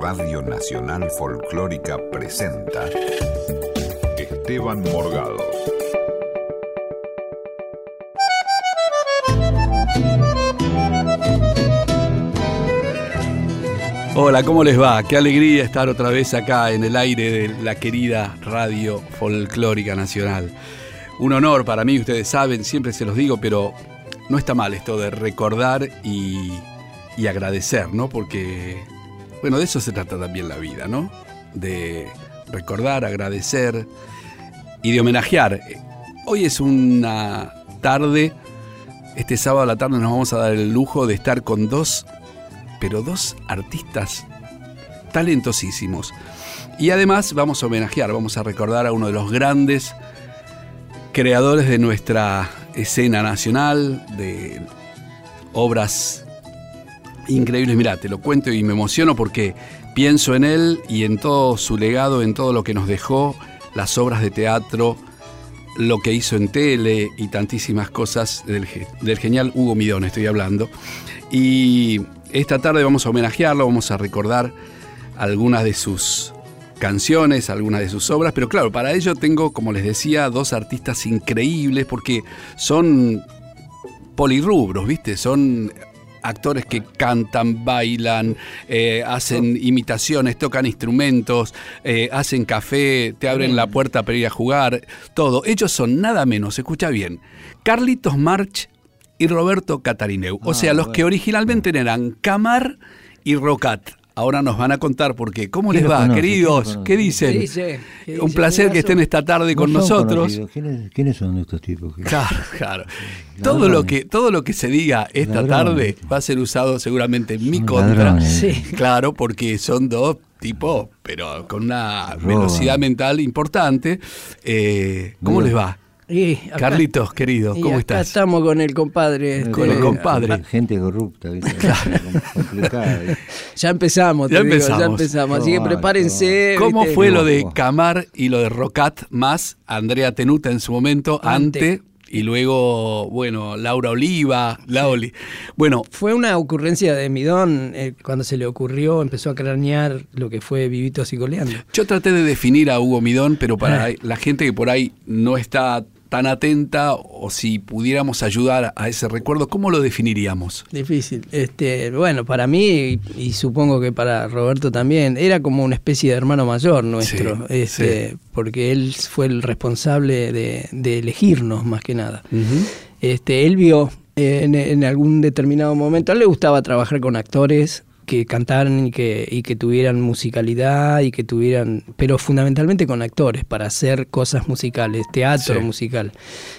Radio Nacional Folclórica presenta Esteban Morgado. Hola, ¿cómo les va? Qué alegría estar otra vez acá en el aire de la querida Radio Folclórica Nacional. Un honor para mí, ustedes saben, siempre se los digo, pero no está mal esto de recordar y, y agradecer, ¿no? Porque, bueno, de eso se trata también la vida, ¿no? De recordar, agradecer y de homenajear. Hoy es una tarde, este sábado a la tarde nos vamos a dar el lujo de estar con dos, pero dos artistas talentosísimos. Y además vamos a homenajear, vamos a recordar a uno de los grandes creadores de nuestra escena nacional, de obras increíbles. Mira, te lo cuento y me emociono porque pienso en él y en todo su legado, en todo lo que nos dejó, las obras de teatro, lo que hizo en tele y tantísimas cosas del, del genial Hugo Midón, estoy hablando. Y esta tarde vamos a homenajearlo, vamos a recordar algunas de sus canciones, algunas de sus obras, pero claro, para ello tengo, como les decía, dos artistas increíbles porque son polirrubros, ¿viste? Son actores que cantan, bailan, eh, hacen imitaciones, tocan instrumentos, eh, hacen café, te abren la puerta para ir a jugar, todo. Ellos son nada menos, escucha bien, Carlitos March y Roberto Catarineu. o sea, los que originalmente eran Camar y Rocat. Ahora nos van a contar por qué. ¿Cómo les va, queridos? ¿Qué dicen? Un placer que estén esta tarde con nosotros. ¿Quiénes, son estos tipos? Claro, claro. Todo lo, que, todo lo que se diga esta tarde va a ser usado seguramente en mi contra. Sí. Claro, porque son dos tipos, pero con una velocidad mental importante. Eh, ¿Cómo les va? Carlitos, querido, ¿cómo estás? Estamos con el compadre. Con el este, compadre. Gente corrupta, ya empezamos, ya, empezamos. Así que prepárense. ¿Cómo fue lo de Camar y lo de Rocat más Andrea Tenuta en su momento ante, y luego, bueno, Laura Oliva, Laoli. Bueno. Fue una ocurrencia de Midón, eh, cuando se le ocurrió, empezó a cranear lo que fue Vivito Coleando. Yo traté de definir a Hugo Midón, pero para ah. la gente que por ahí no está tan atenta o si pudiéramos ayudar a ese recuerdo, ¿cómo lo definiríamos? Difícil. Este, bueno, para mí y, supongo que para Roberto también, era como una especie de hermano mayor nuestro, este, porque él fue el responsable de, elegirnos más que nada. este, él vio en, en, algún determinado momento, a él le gustaba trabajar con actores que cantaran y que, y que tuvieran musicalidad y que tuvieran, pero fundamentalmente con actores para hacer cosas musicales, teatro musical.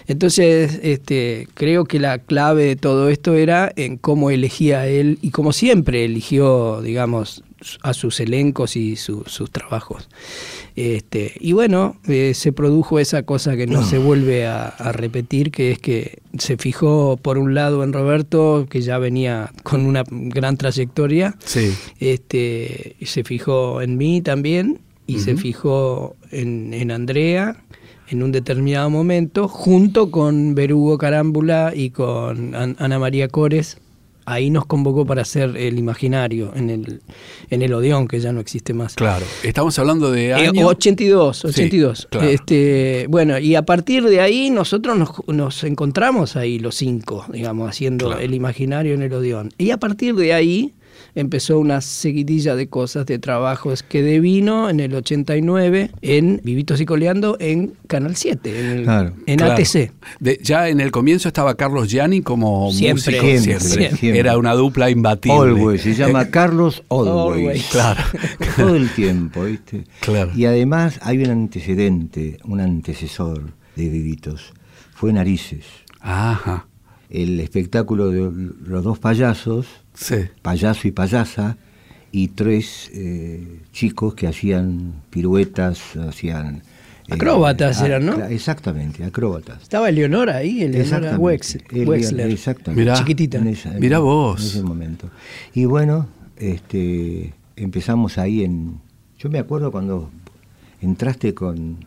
Entonces, este, creo que la clave de todo esto era en cómo elegía él y como siempre eligió, digamos, a sus elencos y sus trabajos. Este, y bueno, eh, se produjo esa cosa que no se vuelve a, repetir, que es que se fijó por un lado en Roberto, que ya venía con una gran trayectoria, sí. este, se fijó en mí también, y se fijó en, en Andrea, en un determinado momento, junto con Berugo Carámbula y con Ana María Cores, ahí nos convocó para hacer el imaginario en el, en el Odeón, que ya no existe más. Claro, estamos hablando de eh, año... 82, 82. este, bueno, y a partir de ahí nosotros nos, encontramos ahí los cinco, digamos, haciendo el imaginario en el Odeón. Y a partir de ahí empezó una seguidilla de cosas, de trabajos que devino en el 89 en Vivitos y Coleando en Canal 7, en, ATC. ya en el comienzo estaba Carlos Gianni como siempre, músico. Siempre, Era una dupla imbatible. Always, se llama Carlos Always. Claro. Todo el tiempo, ¿viste? Claro. Y además hay un antecedente, un antecesor de Vivitos. Fue Narices. Ajá. El espectáculo de los dos payasos payaso y payasa, y tres eh, chicos que hacían piruetas, hacían... Eh, acróbatas eran, ¿no? Exactamente, acróbatas. Estaba Eleonora ahí, Eleonora Wexler, exactamente. chiquitita. Mira vos. En ese momento. Y bueno, este, empezamos ahí en... Yo me acuerdo cuando entraste con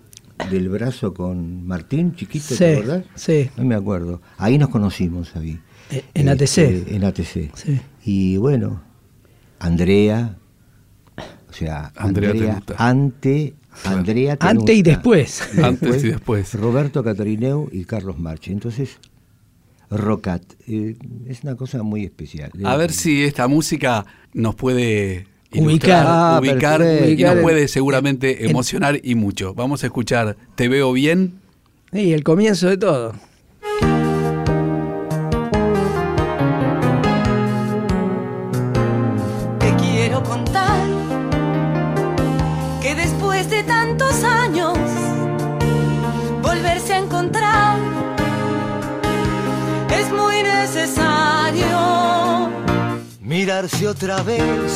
del brazo con Martín, chiquito, ¿te acordás? Sí. No me acuerdo. Ahí nos conocimos, ahí. En ATC. Este, en ATC. Y bueno, Andrea, sea, Andrea Andrea, ante, Andrea Antes y después. Antes y después. Roberto Catarineu y Carlos Marchi. Entonces, Rocat, eh, es una cosa muy especial. A ver si esta música nos puede ilustrar, Ubicar. Ah, ubicar perfecto. y nos Ubicar puede seguramente en- emocionar y mucho. Vamos a escuchar Te veo bien. Y el comienzo de todo. Mirarse otra vez,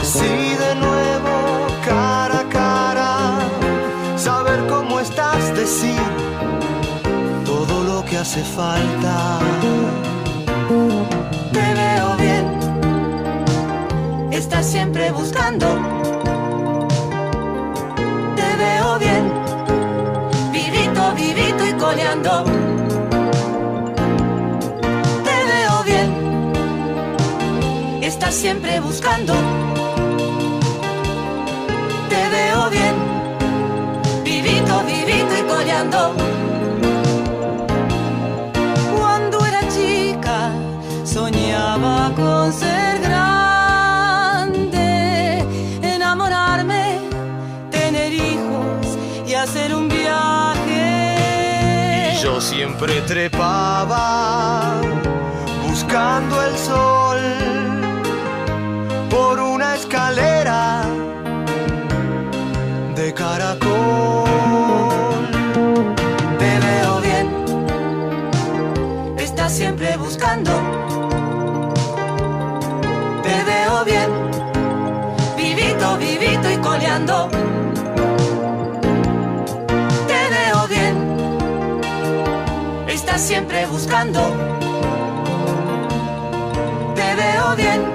así de nuevo, cara a cara, saber cómo estás, decir todo lo que hace falta. Te veo bien, estás siempre buscando. Te veo bien, vivito, vivito y coleando. Siempre buscando. Te veo bien, vivito, vivito y coleando. Cuando era chica soñaba con ser grande, enamorarme, tener hijos y hacer un viaje. Y yo siempre trepaba, buscando el sol, por una escalera de caracol. Te veo bien, estás siempre buscando. Te veo bien, vivito, vivito y coleando. Te veo bien, estás siempre buscando. Te veo bien,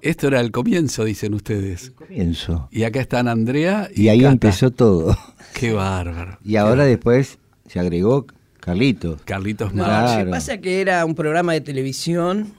Esto era el comienzo, dicen ustedes. comienzo. Y acá están Andrea y, Y ahí Cata. empezó todo. Qué bárbaro. Y ahora después se agregó Carlitos. Carlitos No, Marchi. lo que Claro. pasa que era un programa de televisión.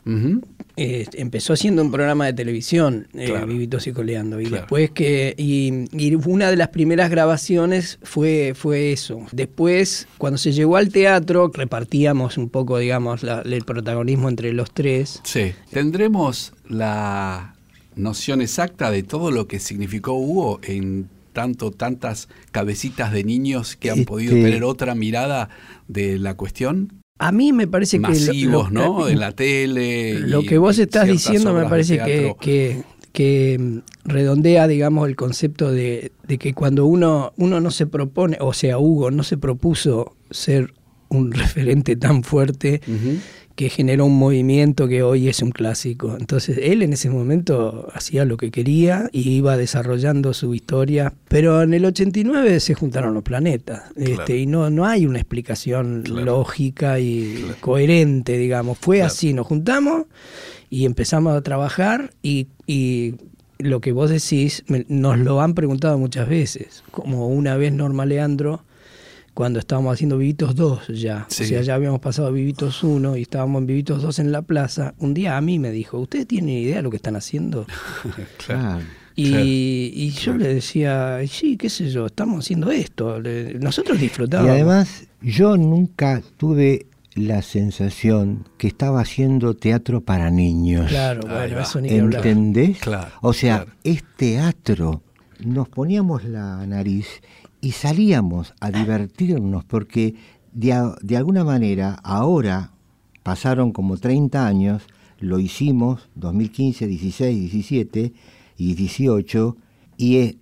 Eh, empezó siendo un programa de televisión, eh, Claro. Vivitos y Coleando. Y Claro. después que. Y, y una de las primeras grabaciones fue, fue eso. Después, cuando se llegó al teatro, repartíamos un poco, digamos, la- el protagonismo entre los tres. Sí. ¿Tendremos la noción exacta de todo lo que significó Hugo en tanto, tantas cabecitas de niños que han Este- podido tener otra mirada de la cuestión? A mí me parece Masivos, que. lo- ¿no? En la tele. Lo y que vos estás diciendo me de parece que, que, que, mm, redondea, digamos, el concepto de, de que cuando uno, uno no se propone, o sea, Hugo no se propuso ser un referente tan fuerte Ujú. Que generó un movimiento que hoy es un clásico. Entonces él en ese momento hacía lo que quería y iba desarrollando su historia, pero en el 89 se juntaron los planetas este, y no, no hay una explicación Claro. lógica y coherente, digamos. Fue así, nos juntamos y empezamos a trabajar y, y lo que vos decís me- nos lo han preguntado muchas veces, como una vez Norma Leandro cuando estábamos haciendo Vivitos 2 ya. Sí. O sea, ya habíamos pasado a Vivitos 1 y estábamos en Vivitos 2 en la plaza. Un día a mí me dijo, ¿ustedes tienen idea de lo que están haciendo? Claro. Y, Claro. y yo le decía, sí, qué sé yo, estamos haciendo esto. Nosotros Y disfrutábamos. además, yo nunca tuve la sensación que estaba haciendo teatro para niños. claro, bueno, va. eso ni. ¿Entendés? Claro, o sea, claro. es teatro. Nos poníamos la nariz y salíamos a divertirnos porque de, alguna manera ahora pasaron como 30 años, lo hicimos 2015, 16, 17 y 18 y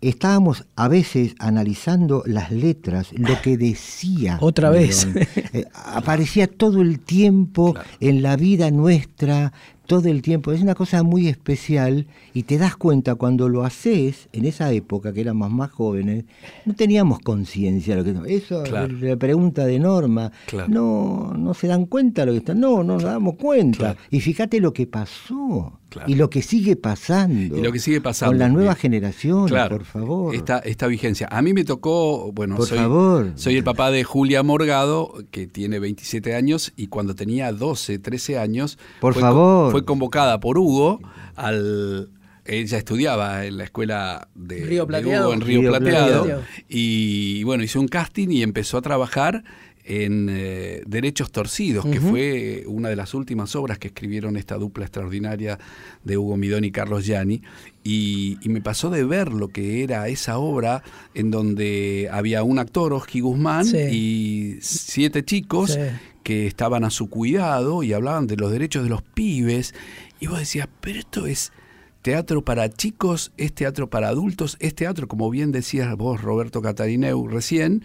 estábamos a veces analizando las letras, lo que decía. Otra vez. Eh, aparecía todo el tiempo en la vida nuestra, todo el tiempo. Es una cosa muy especial y te das cuenta cuando lo haces, en esa época que éramos más jóvenes, no teníamos conciencia de lo que Eso, Claro. la pregunta de Norma, Claro. no, no se dan cuenta de lo que está, no, no nos damos cuenta. Claro. Y fíjate lo que pasó, claro. Y lo que sigue pasando. Y lo que sigue pasando. Con las nuevas Bien. generaciones, Claro, por favor. Esta, esta vigencia. A mí me tocó, bueno, Por soy, favor. soy el papá de Julia Morgado, que tiene 27 años, y cuando tenía 12, 13 años, Por fue, favor. fue convocada por Hugo al... Ella estudiaba en la escuela de, Río de. Hugo en Río, Río Plateado, Plateado. y bueno, hizo un casting y empezó a trabajar en eh, Derechos Torcidos, que fue una de las últimas obras que escribieron esta dupla extraordinaria de Hugo Midón y Carlos Gianni. Y, y me pasó de ver lo que era esa obra en donde había un actor, Oski Guzmán, Sí. y siete chicos Sí. que estaban a su cuidado y hablaban de los derechos de los pibes. Y vos decías, pero esto es teatro para chicos, es teatro para adultos, es teatro, como bien decías vos, Roberto Catarineu, recién,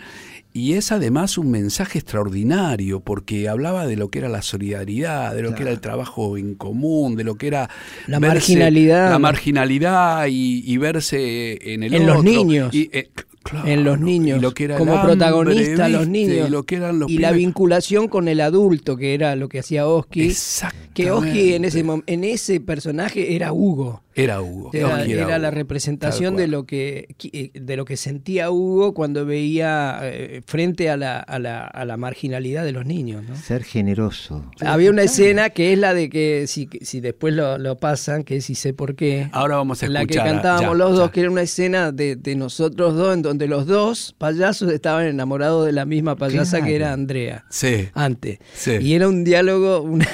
y es además un mensaje extraordinario, porque hablaba de lo que era la solidaridad, de lo que era el trabajo en común, de lo que era La marginalidad. La marginalidad y, y verse en el En los niños. Y, eh, claro, en los niños, lo que era como hambre, protagonistas los niños, Y lo que eran los y la vinculación con el adulto, que era lo que hacía Oski, que Oski en ese, en ese personaje era Hugo. Era Hugo. Era, la Hugo. representación de lo que qui- de lo que sentía Hugo cuando veía eh, frente a la, a, la, a la marginalidad de los niños. ¿no? Ser generoso. Había una escena que es la de que si, si después lo, lo pasan, que es si sé por qué. Ahora vamos a la que escuchar a- cantábamos ya, los dos, ya. que era una escena de, de nosotros dos, en donde los dos payasos estaban enamorados de la misma payasa Claro. que era Andrea. Sí. Antes. Sí. Y era un diálogo, una,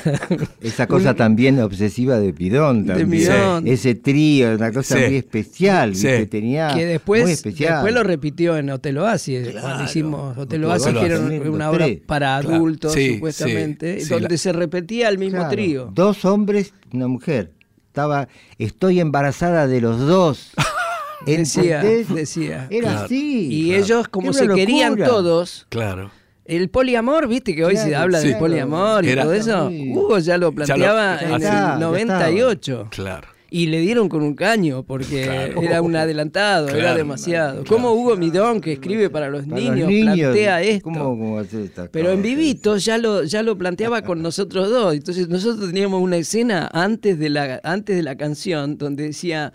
Esa cosa un- también obsesiva de Pidón De también. Pidón. Ese trío, una cosa Sí. muy especial, Sí. que tenía que muy después, especial. después lo repitió en Hotel Oasis, cuando hicimos Hotel Oasis, que era una obra Tres. para Claro. adultos, Sí, supuestamente, donde la- se repetía el mismo Claro, trío. Dos hombres, una mujer. Estaba, estoy embarazada de los dos. Decía, decía. Era Claro. así. Y ellos, como se querían todos, Claro. el poliamor, viste que hoy se Claro, habla sí. del poliamor y Era- todo eso. Hugo ya lo planteaba Ya en lo- está, el ya 98. Claro. Y le dieron con un caño porque Claro. era un adelantado, era demasiado. claro. Como Hugo Midón, que escribe para los, Para los niños, plantea esto. ¿Cómo, cómo hacer estas Pero en? Vivito ya lo, ya lo planteaba con nosotros dos. Entonces nosotros teníamos una escena antes de la, antes de la canción donde decía,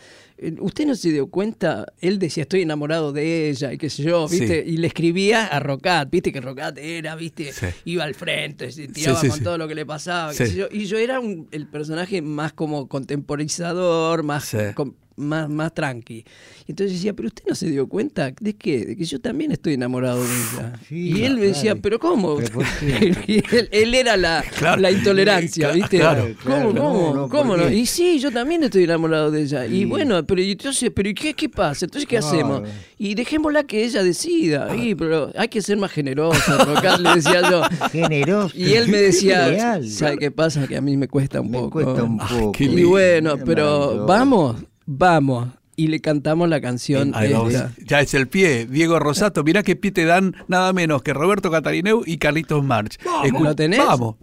usted no se dio cuenta, él decía estoy enamorado de ella y qué sé yo, ¿viste? Sí. Y le escribía a Rocat, viste que Rocat era, viste, Sí. iba al frente, se tiraba Sí, con todo lo que le pasaba, qué sé yo. Y yo era un- el personaje más como contemporizador, más. Más, más tranqui. Y entonces decía, pero usted no se dio cuenta de qué, de que yo también estoy enamorado de ella. Sí, y él me decía, pero ¿cómo? Y él, él era la, Claro. la intolerancia, ¿viste? claro, ¿Cómo, claro. cómo, No, no, cómo ¿por no? Y sí, yo también estoy enamorado de ella. Y Sí. bueno, pero ¿y entonces, pero ¿y qué, qué pasa? Entonces, ¿qué hacemos? Y dejémosla que ella decida. Y, pero hay que ser más generoso, Rocat, le decía yo. Generoso. Y él me decía. ¿sabe qué pasa? Que a mí me cuesta un Me poco. cuesta un poco. qué Y bueno, pero vamos, vamos. Y le cantamos la canción. Esta. Ya es el pie. Diego Rosato, mirá qué pie te dan nada menos que Roberto Catarineu y Carlitos March. ¿Lo tenés? Vamos.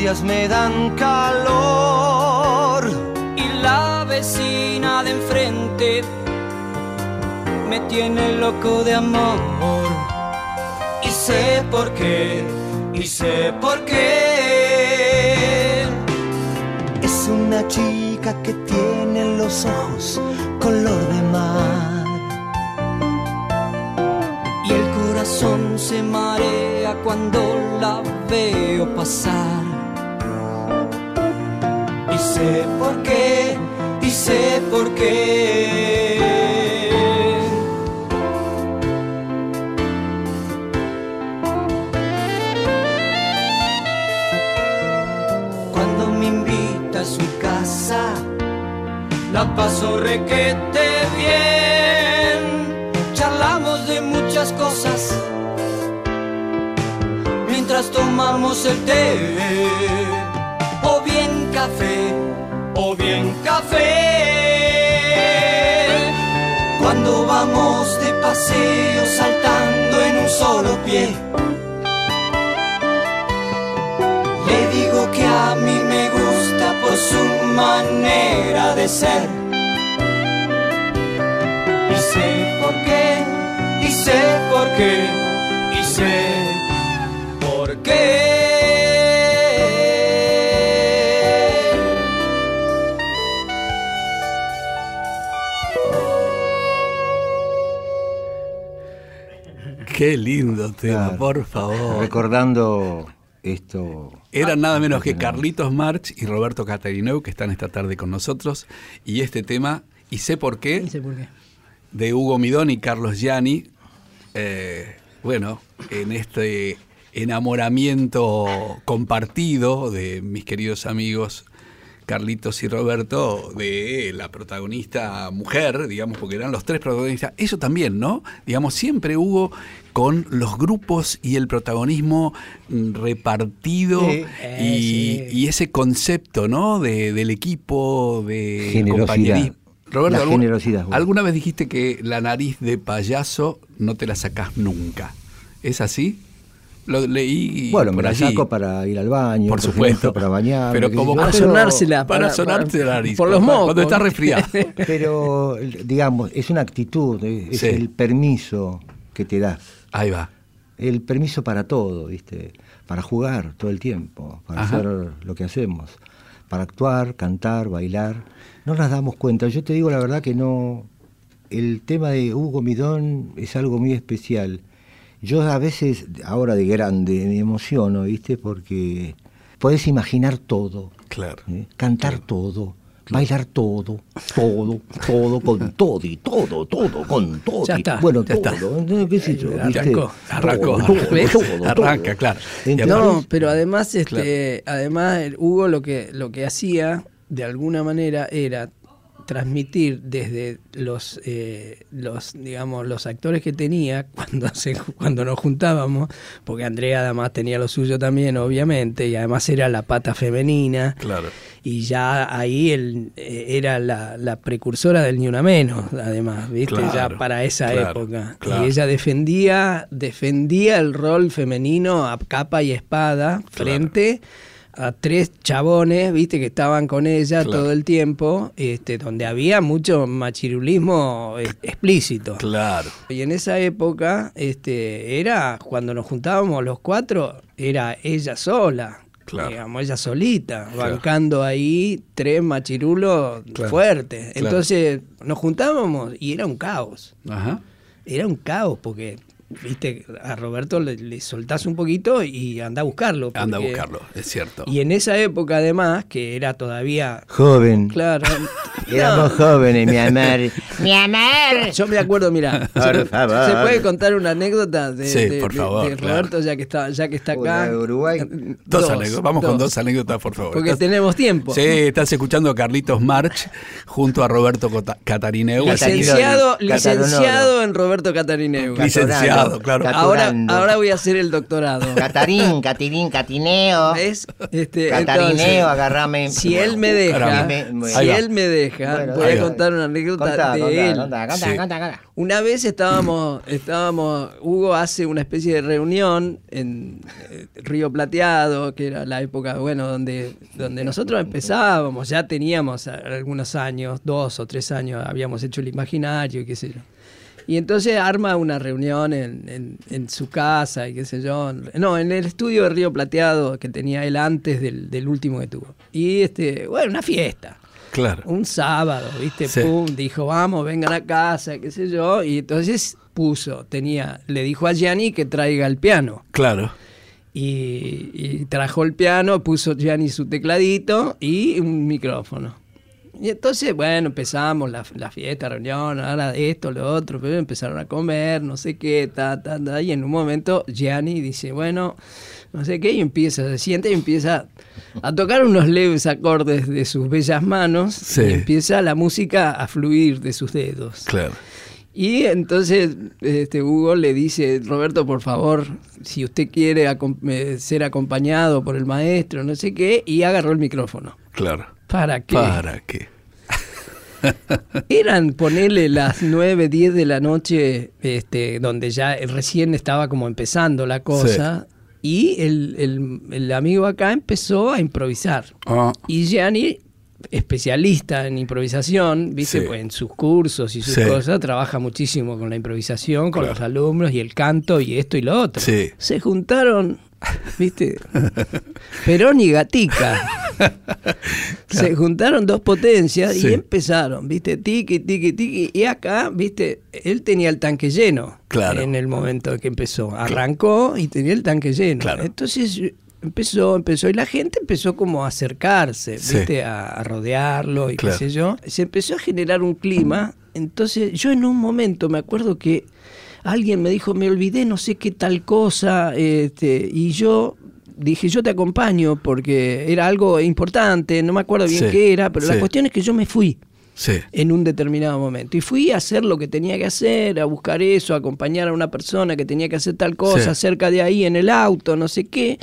Medias me dan calor. y la vecina de enfrente me tiene loco de amor. Y sé por qué, y sé por qué. Es una chica que tiene los ojos color de mar. Y el corazón se marea cuando la veo pasar. Sé por qué, y sé por qué. Cuando me invita a su casa, la paso requete bien. Charlamos de muchas cosas mientras tomamos el té. O bien café, o bien café. Cuando vamos de paseo saltando en un solo pie. Le su manera de ser. Y sé por qué, y sé por qué, y sé por qué. Qué lindo tema, Claro. por favor. Recordando esto. Eran nada menos que Carlitos March y Roberto Catarineu que están esta tarde con nosotros. Y este tema, y sé por qué, No sé por qué. de Hugo Midón y Carlos Gianni. eh, bueno, en este enamoramiento compartido de mis queridos amigos Carlitos y Roberto, de la protagonista mujer, digamos, porque eran los tres protagonistas. Eso también, ¿no? Digamos, siempre hubo con los grupos y el protagonismo mm, repartido Sí. y, Eh, sí. y ese concepto, ¿no? De, del equipo, de Generosidad. compañerismo. Roberto, La ¿algún- generosidad, bueno. alguna vez dijiste que la nariz de payaso no te la sacás nunca. ¿Es así? Lo leí Bueno, me la allí. saco para ir al baño, Por supuesto. para bañar. Pero como Para sonársela. Para, para- sonarte para- la nariz. Por los cuando- mocos. Cuando estás resfriado. pero, digamos, es una actitud, es Sí. el permiso que te das. Ahí va. El permiso para todo, ¿viste? Para jugar todo el tiempo, para Ajá. hacer lo que hacemos, para actuar, cantar, bailar. No nos damos cuenta. Yo te digo la verdad que no. El tema de Hugo Midón es algo muy especial. Yo a veces, ahora de grande, me emociono, ¿viste? Porque podés imaginar todo, Claro. ¿eh? cantar todo, bailar todo, todo, todo, con todo y todo, todo, con todo. Ya está, Bueno, ya todo. ¿no? ¿Qué sé yo? Eh, ¿viste? arrancó, arrancó, Todo. Arranca, claro. Entonces, No, pero además, este, además el Hugo lo que lo que hacía de alguna manera era transmitir desde los eh, los digamos los actores que tenía cuando se cuando nos juntábamos porque Andrea además tenía lo suyo también obviamente y además era la pata femenina Claro. y ya ahí él eh, era la, la precursora del ni una menos además viste Claro, ya para esa claro, época claro. y ella defendía defendía el rol femenino a capa y espada frente a tres chabones viste que estaban con ella Claro. todo el tiempo este donde había mucho machirulismo eh, explícito Claro. y en esa época, este, era cuando nos juntábamos los cuatro, era ella sola, Claro. digamos, ella solita, Claro. bancando ahí tres machirulos Claro. fuertes. Entonces nos juntábamos y era un caos, Ajá. era un caos porque, viste, a Roberto le, le soltás un poquito y anda a buscarlo. Anda a buscarlo, es cierto. Y en esa época además, que era todavía... Joven. Claro. Éramos jóvenes, mi amor. Mi amor. Yo me acuerdo, mira, Por se, favor. se puede contar una anécdota de, Sí, de- por favor, de. Roberto ya que está ya que está acá. de Uruguay. Dos, anécdotas. Vamos con dos anécdotas, por favor. Porque Estás- tenemos tiempo. Sí, estás escuchando a Carlitos March junto a Roberto Cota- Catarineu. Licenciado, licenciado en Roberto Catarineu. Cat- Claro. Ahora, ahora voy a hacer el doctorado. Catarín, Catirín, Catineo. ¿Ves? Este, Catarineo, entonces, agarrame. Si él me deja, si él me deja, Bueno, voy a contar una anécdota Contá, de contá, él. contá, Sí. Una vez estábamos, estábamos, Hugo hace una especie de reunión en eh, Río Plateado, que era la época, bueno, donde, donde nosotros empezábamos, ya teníamos algunos años, dos o tres años, habíamos hecho el imaginario y qué sé yo. Y entonces arma una reunión en, en- en su casa y qué sé yo. No, en el estudio de Río Plateado que tenía él antes del, del último que tuvo. Y este, bueno, una fiesta. Claro. Un sábado, ¿viste? Sí. Pum, dijo, vamos, vengan a casa, qué sé yo. Y entonces puso, tenía, le dijo a Gianni que traiga el piano. Claro. Y, y trajo el piano, puso Gianni su tecladito y un micrófono. Y entonces, bueno, empezamos la, la fiesta, reunión, ahora esto, lo otro, pero empezaron a comer, no sé qué, ta, ta, ta, y en un momento Gianni dice, bueno, no sé qué, y empieza, se siente y empieza a tocar unos leves acordes de sus bellas manos, Sí. y empieza la música a fluir de sus dedos. Claro. Y entonces este, Hugo le dice, Roberto, por favor, si usted quiere acom- eh, ser acompañado por el maestro, no sé qué, y agarró el micrófono. Claro. ¿Para qué? ¿Para qué? Eran ponerle las 9, 10 de la noche, este, donde ya recién estaba como empezando la cosa, y el, el- el amigo acá empezó a improvisar. Ah, Y Gianni especialista en improvisación, ¿viste? Sí. Pues en sus cursos y sus Sí. cosas, trabaja muchísimo con la improvisación, con Claro. los alumnos y el canto y esto y lo otro. Sí. Se juntaron, ¿viste? Perón y Gatica. Se juntaron dos potencias Sí. y empezaron, ¿viste? Tiki, tiki, tiki. Y acá, ¿viste? Él tenía el tanque lleno. Claro. En el momento que empezó. Arrancó y tenía el tanque lleno. Claro. Entonces empezó, empezó. Y la gente empezó como a acercarse, Sí. ¿viste? A, a rodearlo y Claro. qué sé yo. Se empezó a generar un clima. Entonces yo en un momento me acuerdo que alguien me dijo, me olvidé no sé qué tal cosa. Este, y yo dije, yo te acompaño porque era algo importante. No me acuerdo bien Sí. qué era. Pero Sí. la cuestión es que yo me fui Sí. en un determinado momento. Y fui a hacer lo que tenía que hacer, a buscar eso, a acompañar a una persona que tenía que hacer tal cosa, cerca de ahí en el auto, no sé qué.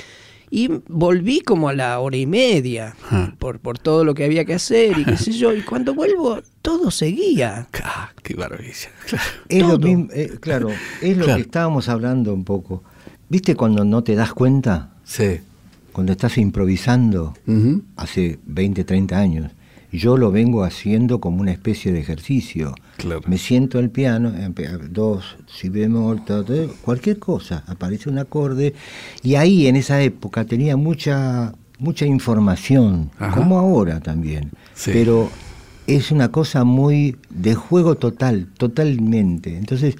Y volví como a la hora y media Ah. por, por todo lo que había que hacer y qué sé yo. Y cuando vuelvo, todo seguía. Ah, qué maravilla. Claro. Es lo mismo, eh, claro, es lo Claro. que estábamos hablando un poco. ¿Viste cuando no te das cuenta? Sí. Cuando estás improvisando hace 20, 30 años. Yo lo vengo haciendo como una especie de ejercicio. Claro. Me siento al piano, dos, si bemol, cualquier cosa, aparece un acorde. Y ahí en esa época tenía mucha, mucha información, Ajá. como ahora también. Sí. Pero es una cosa muy de juego total, totalmente. Entonces,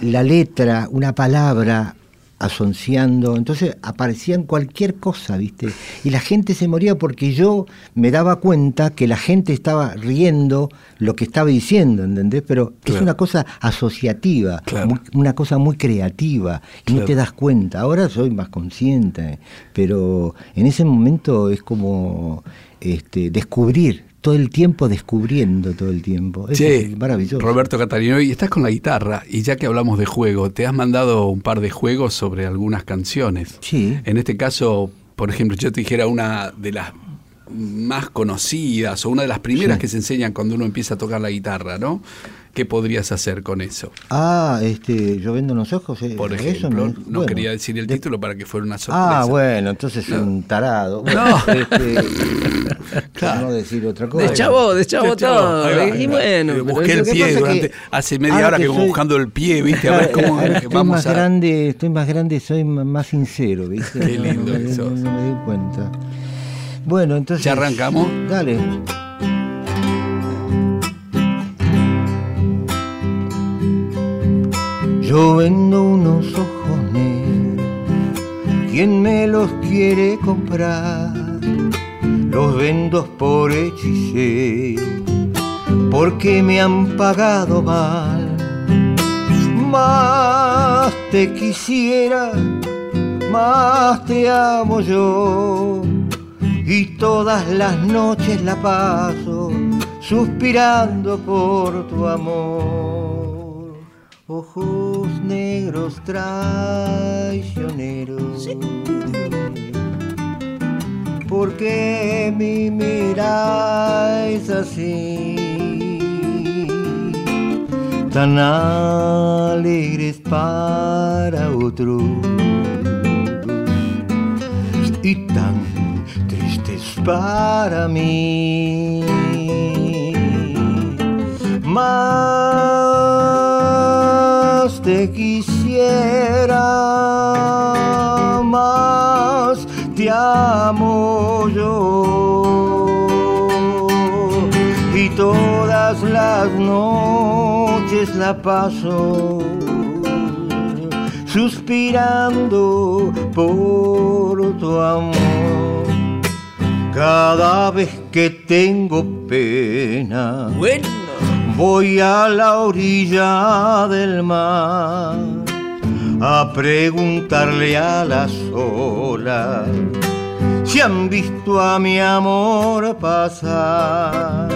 la letra, una palabra asonciando, entonces aparecían cualquier cosa, ¿viste? Y la gente se moría porque yo me daba cuenta que la gente estaba riendo lo que estaba diciendo, ¿entendés? Pero es una cosa asociativa, Claro. muy- una cosa muy creativa, y Claro. no te das cuenta. Ahora soy más consciente, pero en ese momento es como este, descubrir, todo el tiempo descubriendo todo el tiempo. Es Che, maravilloso. Roberto Catarino, y estás con la guitarra, y ya que hablamos de juego, te has mandado un par de juegos sobre algunas canciones. Sí. En este caso, por ejemplo, yo te dijera una de las más conocidas o una de las primeras Sí. que se enseñan cuando uno empieza a tocar la guitarra, ¿no? ¿Qué podrías hacer con eso? Ah, este, yo vendo los ojos. eh, Por eso ejemplo, me- no bueno, quería decir el de- título para que fuera una sorpresa. Ah, bueno, entonces un tarado. Bueno, No. este, Claro. no decir otra cosa. De chavo, de chavo Chavo, todo. ahí va, y ahí va. bueno, busqué eso el pie que durante, hace media ahora hora que, que soy- buscando el pie, ¿viste? A ver cómo Ahora que estoy vamos más a... grande, estoy más grande, soy más sincero, ¿viste? Qué lindo no, que no- sos. no me di cuenta. Bueno, entonces. ¿Ya arrancamos? Dale. Yo vendo unos ojos negros, ¿quién me los quiere comprar? Los vendo por hechicero, porque me han pagado mal. Más te quisiera, más te amo yo, y todas las noches la paso suspirando por tu amor. Ojos negros traicioneros. ¿Por qué me miráis así? Tan alegres para otro y tan tristes para mí. Más te quisiera, más te amo yo. Y todas las noches la paso suspirando por tu amor. Cada vez que tengo pena, Bueno. Voy a la orilla del mar a preguntarle a las olas si han visto a mi amor pasar.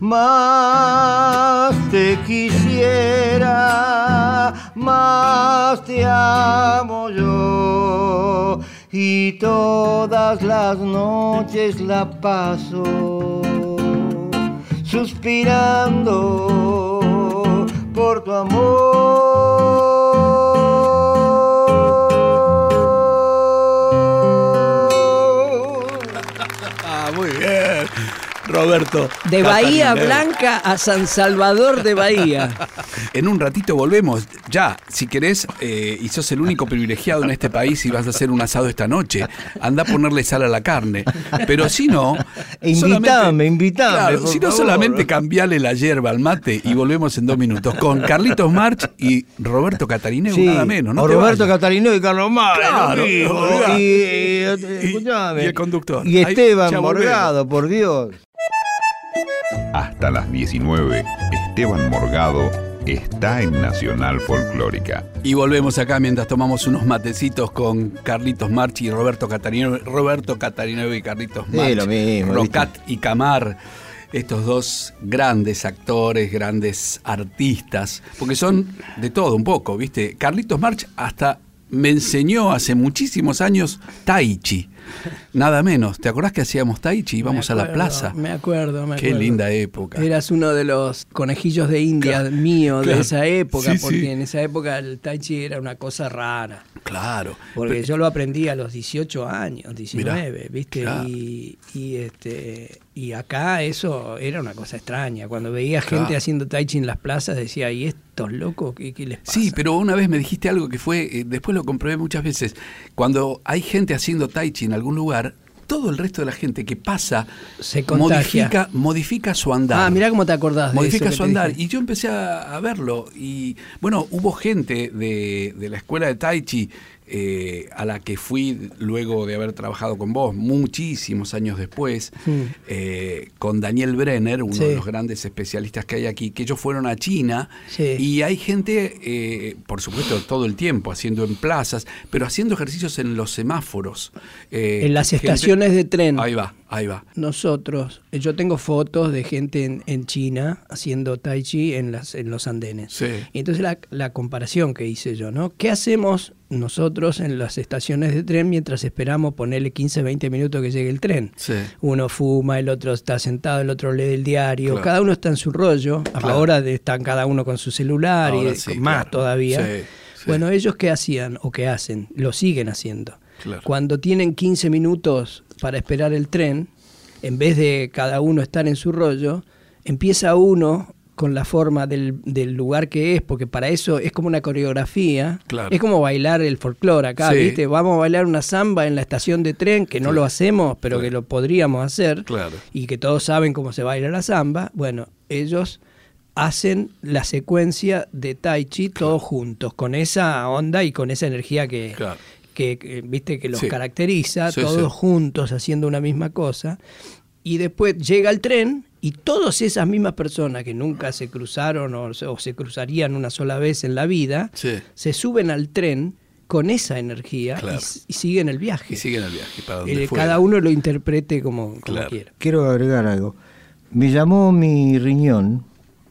Más te quisiera, más te amo yo, y todas las noches la paso suspirando por tu amor. Roberto. De Bahía Catarina. Blanca a San Salvador de Bahía. En un ratito volvemos. Ya, si querés, eh, y sos el único privilegiado en este país y vas a hacer un asado esta noche, anda a ponerle sal a la carne. Pero si no. Invitame, invitame, Claro, si no, solamente cambiale la hierba al mate y volvemos en dos minutos. Con Carlitos March y Roberto Catarineo, Sí, nada menos. No o Roberto. Catarino y Carlos Mar, Claro, y, y- Y- escuchame. y el conductor. Y Esteban. Morgado, por Dios. Hasta las 19, Esteban Morgado está en Nacional Folclórica. Y volvemos acá mientras tomamos unos matecitos con Carlitos March y Roberto Catarino, Roberto Catarino y Carlitos Sí, March. lo mismo, Rocat y Camar, estos dos grandes actores, grandes artistas, porque son de todo un poco, ¿viste? Carlitos March hasta me enseñó hace muchísimos años Tai Chi. Nada menos. ¿Te acordás que hacíamos Tai Chi? Íbamos a la plaza. Me acuerdo, me Qué acuerdo. linda época. Eras uno de los conejillos de India mío claro. de esa época, Sí, porque sí. en esa época el tai chi era una cosa rara. Claro. Porque Pero- yo lo aprendí a los 18 años, 19, ¿viste? claro. Y, y, este y acá eso era una cosa extraña. Cuando veía Claro. gente haciendo tai chi en las plazas decía, ¿y estos locos qué, qué les pasa? Sí, pero una vez me dijiste algo que fue, eh, después lo comprobé muchas veces, cuando hay gente haciendo tai chi en algún lugar, todo el resto de la gente que pasa Se modifica, modifica su andar. Ah, mirá cómo te acordás de Modifica eso que su andar. dije. Y yo empecé a, a verlo. Y bueno, hubo gente de, de la escuela de Tai Chi eh, a la que fui luego de haber trabajado con vos muchísimos años después, Mm. eh, con Daniel Brenner, uno Sí. de los grandes especialistas que hay aquí, que ellos fueron a China Sí. y hay gente, eh, por supuesto, todo el tiempo haciendo en plazas, pero haciendo ejercicios en los semáforos. eh, En las gente- estaciones de tren. Ahí va, ahí va. Nosotros, eh, yo tengo fotos de gente en, en China haciendo tai chi en, las, en los andenes. Sí. Y entonces la, la comparación que hice yo, ¿no? ¿Qué hacemos nosotros en las estaciones de tren mientras esperamos ponerle 15, 20 minutos que llegue el tren? Sí. Uno fuma, el otro está sentado, el otro lee el diario, Claro. cada uno está en su rollo, Claro. ahora están cada uno con su celular Ahora y sí, más claro. todavía. Bueno, ellos qué hacían o qué hacen, lo siguen haciendo. Claro. Cuando tienen 15 minutos para esperar el tren, en vez de cada uno estar en su rollo, empieza uno con la forma del, del lugar que es, porque para eso es como una coreografía, Claro. es como bailar el folclore acá, Sí. ¿viste? Vamos a bailar una samba en la estación de tren, que no Sí. lo hacemos, pero Claro. que lo podríamos hacer, Claro. y que todos saben cómo se baila la samba, bueno, ellos hacen la secuencia de Tai Chi todos juntos, con esa onda y con esa energía que. Que, que, viste que los Sí. caracteriza, Sí, todos sí. juntos haciendo una misma cosa, y después llega el tren y todas esas mismas personas que nunca se cruzaron o, se- o se cruzarían una sola vez en la vida, Sí. se suben al tren con esa energía y Claro. s- y, siguen el viaje. Y siguen el viaje para donde Eh, fuera. cada uno lo interprete como, como Claro. quiera. Quiero agregar algo. Me llamó mi riñón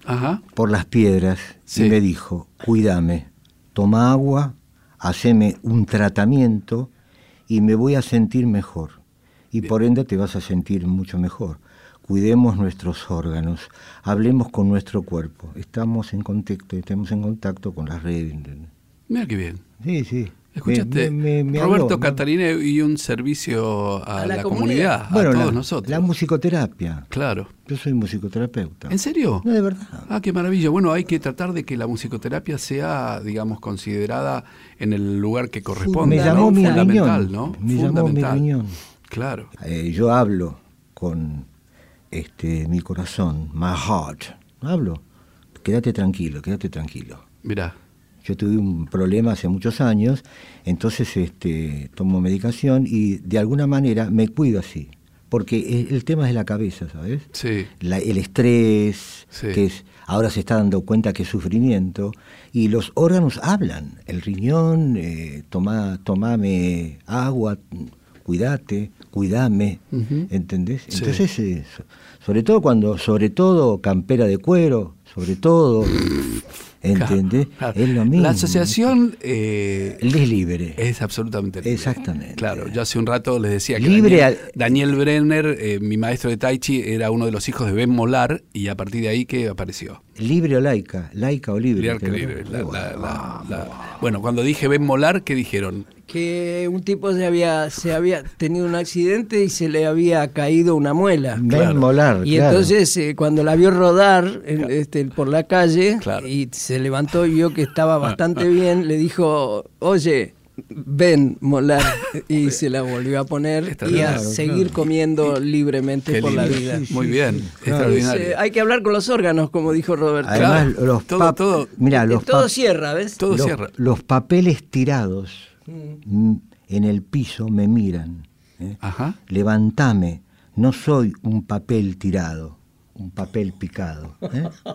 Ajá. por las piedras Sí. y me dijo, cuídame, toma agua, haceme un tratamiento y me voy a sentir mejor. Y por ende te vas a sentir mucho mejor. Cuidemos nuestros órganos, hablemos con nuestro cuerpo. Estamos en contacto, estamos en contacto con las redes. Mira qué bien. Sí, sí. Escuchaste, Me- me- me Roberto habló, ¿no? Catarina y un servicio a, A la la, comunidad. comunidad, Bueno, a todos la, nosotros. la musicoterapia. Claro. Yo soy musicoterapeuta. ¿En serio? No, de verdad. Ah, qué maravilla. Bueno, hay que tratar de que la musicoterapia sea, digamos, considerada en el lugar que corresponde. Me ¿no? llamó mi Fundamental, riñón. ¿no? Me llamó mi Fundamental. riñón. Claro. Eh, yo hablo con este mi corazón, my heart. Hablo. Quédate tranquilo, quédate tranquilo. Mirá. Yo tuve un problema hace muchos años, entonces este, tomo medicación y de alguna manera me cuido así. Porque el, el tema es la cabeza, ¿sabes? Sí. La- el estrés, Sí. que es, ahora se está dando cuenta que es sufrimiento, y los órganos hablan. El riñón, eh, toma, tomame agua, cuídate, cuídame, Ujú. ¿entendés? Sí. Entonces, eh, so- sobre todo cuando, sobre todo campera de cuero, sobre todo. ¿Entendés? Claro. Es lo mismo. La asociación eh, es libre. es absolutamente libre. Exactamente. Claro, yo hace un rato les decía que Libre Daniel, al- Daniel Brenner, eh, mi maestro de Tai Chi, era uno de los hijos de Ben Molar y a partir de ahí que apareció. Libre o laica, laica o libre. Libre que ¿te libre. acuerdas? La- la- la- la- Bueno, cuando dije Ben Molar, ¿qué dijeron? Que un tipo se había, se había tenido un accidente y se le había caído una muela. Ben Claro. Molar, Y claro. entonces eh, cuando la vio rodar en- este, por la calle Claro. y se levantó y vio que estaba bastante bien, le dijo, oye, ven, molar, y se la volvió a poner y a seguir comiendo libremente Qué por la vida. Muy bien, claro. extraordinario. Dice, hay que hablar con los órganos, como dijo Roberto. Además, Claro, los todo- mirá, Eh, los todo cierra, ¿ves? Todo los, cierra. los papeles tirados mm, en el piso me miran. ¿eh? Ajá. Levantame, no soy un papel tirado, un papel picado. ¿eh?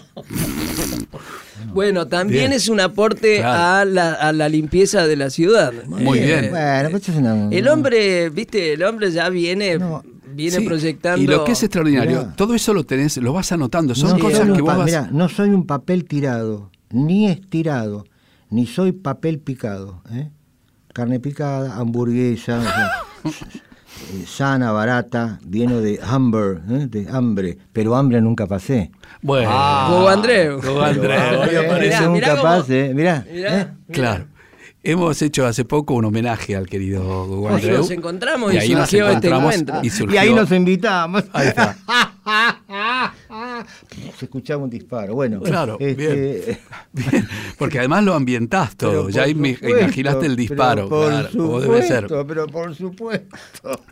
Bueno, también Bien. es un aporte Claro. a, la, a la limpieza de la ciudad. Muy Eh, bien. Bueno, pues es una- El hombre, viste, el hombre ya viene, No. viene Sí, proyectando. Y lo que es extraordinario, Mirá. todo eso lo tenés, lo vas anotando. Son no, cosas que vos vas. mirá, no soy un papel tirado, ni estirado, ni soy papel picado. ¿eh? Carne picada, hamburguesa, o sea, eh, sana, barata, viene de hambre, ¿eh? de hambre, pero hambre nunca pasé. Bueno. Hoy Eh, aparece. Mirá, nunca pasé, mirá. Mirá, ¿eh? Claro. Hemos hecho hace poco un homenaje al querido Ahí Andreu. nos encontramos y ahí nos surgió este encontramos encuentro. Y, surgió- Y ahí nos invitamos. Ahí está. Se escuchaba un disparo. Bueno, Claro, este, Bien, Porque además lo ambientás todo. Ya supuesto, imaginaste el disparo. por claro, como debe ser. Pero por supuesto.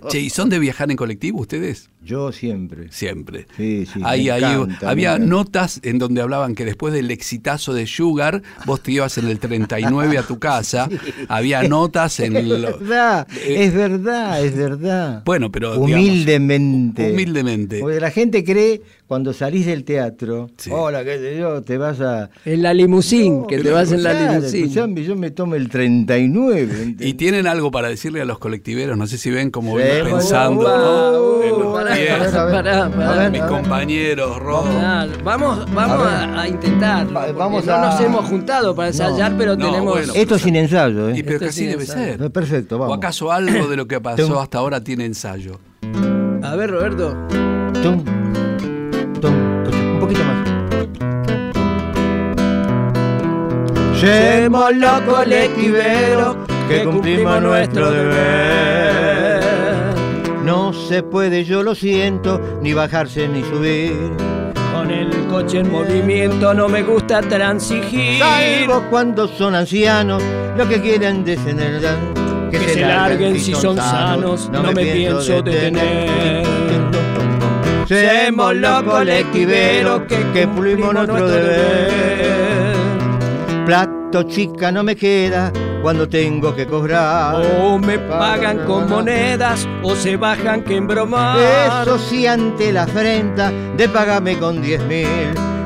Che, ¿y son de viajar en colectivo ustedes? Yo siempre. Siempre. Sí, sí, Ahí, me ahí, encanta, había notas en donde hablaban que después del exitazo de Sugar, vos te ibas en el 39 a tu casa. Había notas en. Es lo- verdad, Eh, es verdad, es verdad. Bueno, pero, digamos, humildemente. humildemente. Porque la gente cree cuando salís del teatro, Sí. hola, qué sé yo, te vas a. En la limusín, que te vas en la limusín. Yo me tomo el 39. Y tienen algo para decirle a los colectiveros, no sé si ven cómo Sí, bueno, pensando ¿no? mis compañeros, Ro. Vamos, vamos A a, intentarlo. Va- vamos no a- nos hemos juntado para ensayar, No. pero No, tenemos. bueno. Esto sin ensayo, ¿eh? Y pero Esto que así sí debe es ser. Perfecto, vamos. ¿O acaso algo de lo que pasó hasta ahora tiene ensayo? A ver, Roberto. Tum, Somos los colectiveros que cumplimos nuestro deber. No se puede, yo lo siento, ni bajarse ni subir. Con el coche en movimiento no me gusta transigir. Salvo cuando son ancianos, lo que quieren descender. Que se larguen si son sanos, no me pienso detener. Somos los colectiveros que, que cumplimos nuestro deber. Plato chica no me queda cuando tengo que cobrar. O me pagan con monedas o se bajan que en bromar. Eso sí ante la afrenta de pagarme con diez mil.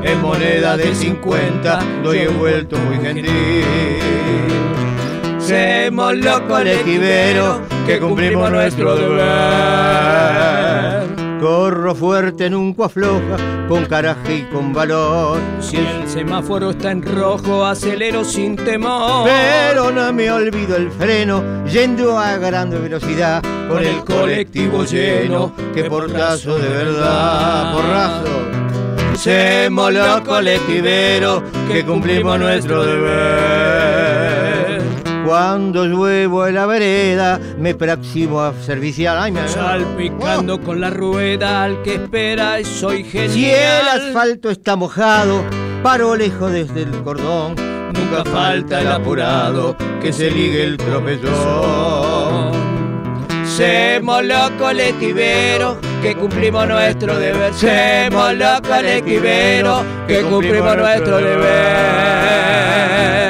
En moneda de 50 doy he vuelto muy gentil. Somos los colectiveros que cumplimos nuestro deber. Corro fuerte, nunca afloja, con coraje y con valor. Si el semáforo está en rojo, acelero sin temor. Pero no me olvido el freno, yendo a gran velocidad, con el colectivo lleno, que portazo de verdad, porrazo. Semos los colectiveros que cumplimos nuestro deber. Cuando lluevo en la vereda, me próximo a servicial. Ay, me- Salpicando con la rueda al que espera y soy genial. Si el asfalto está mojado, paro lejos desde el cordón. Nunca falta el apurado que se ligue el tropezón. Semos los colectiveros que cumplimos nuestro deber. Semos los colectiveros que cumplimos nuestro deber.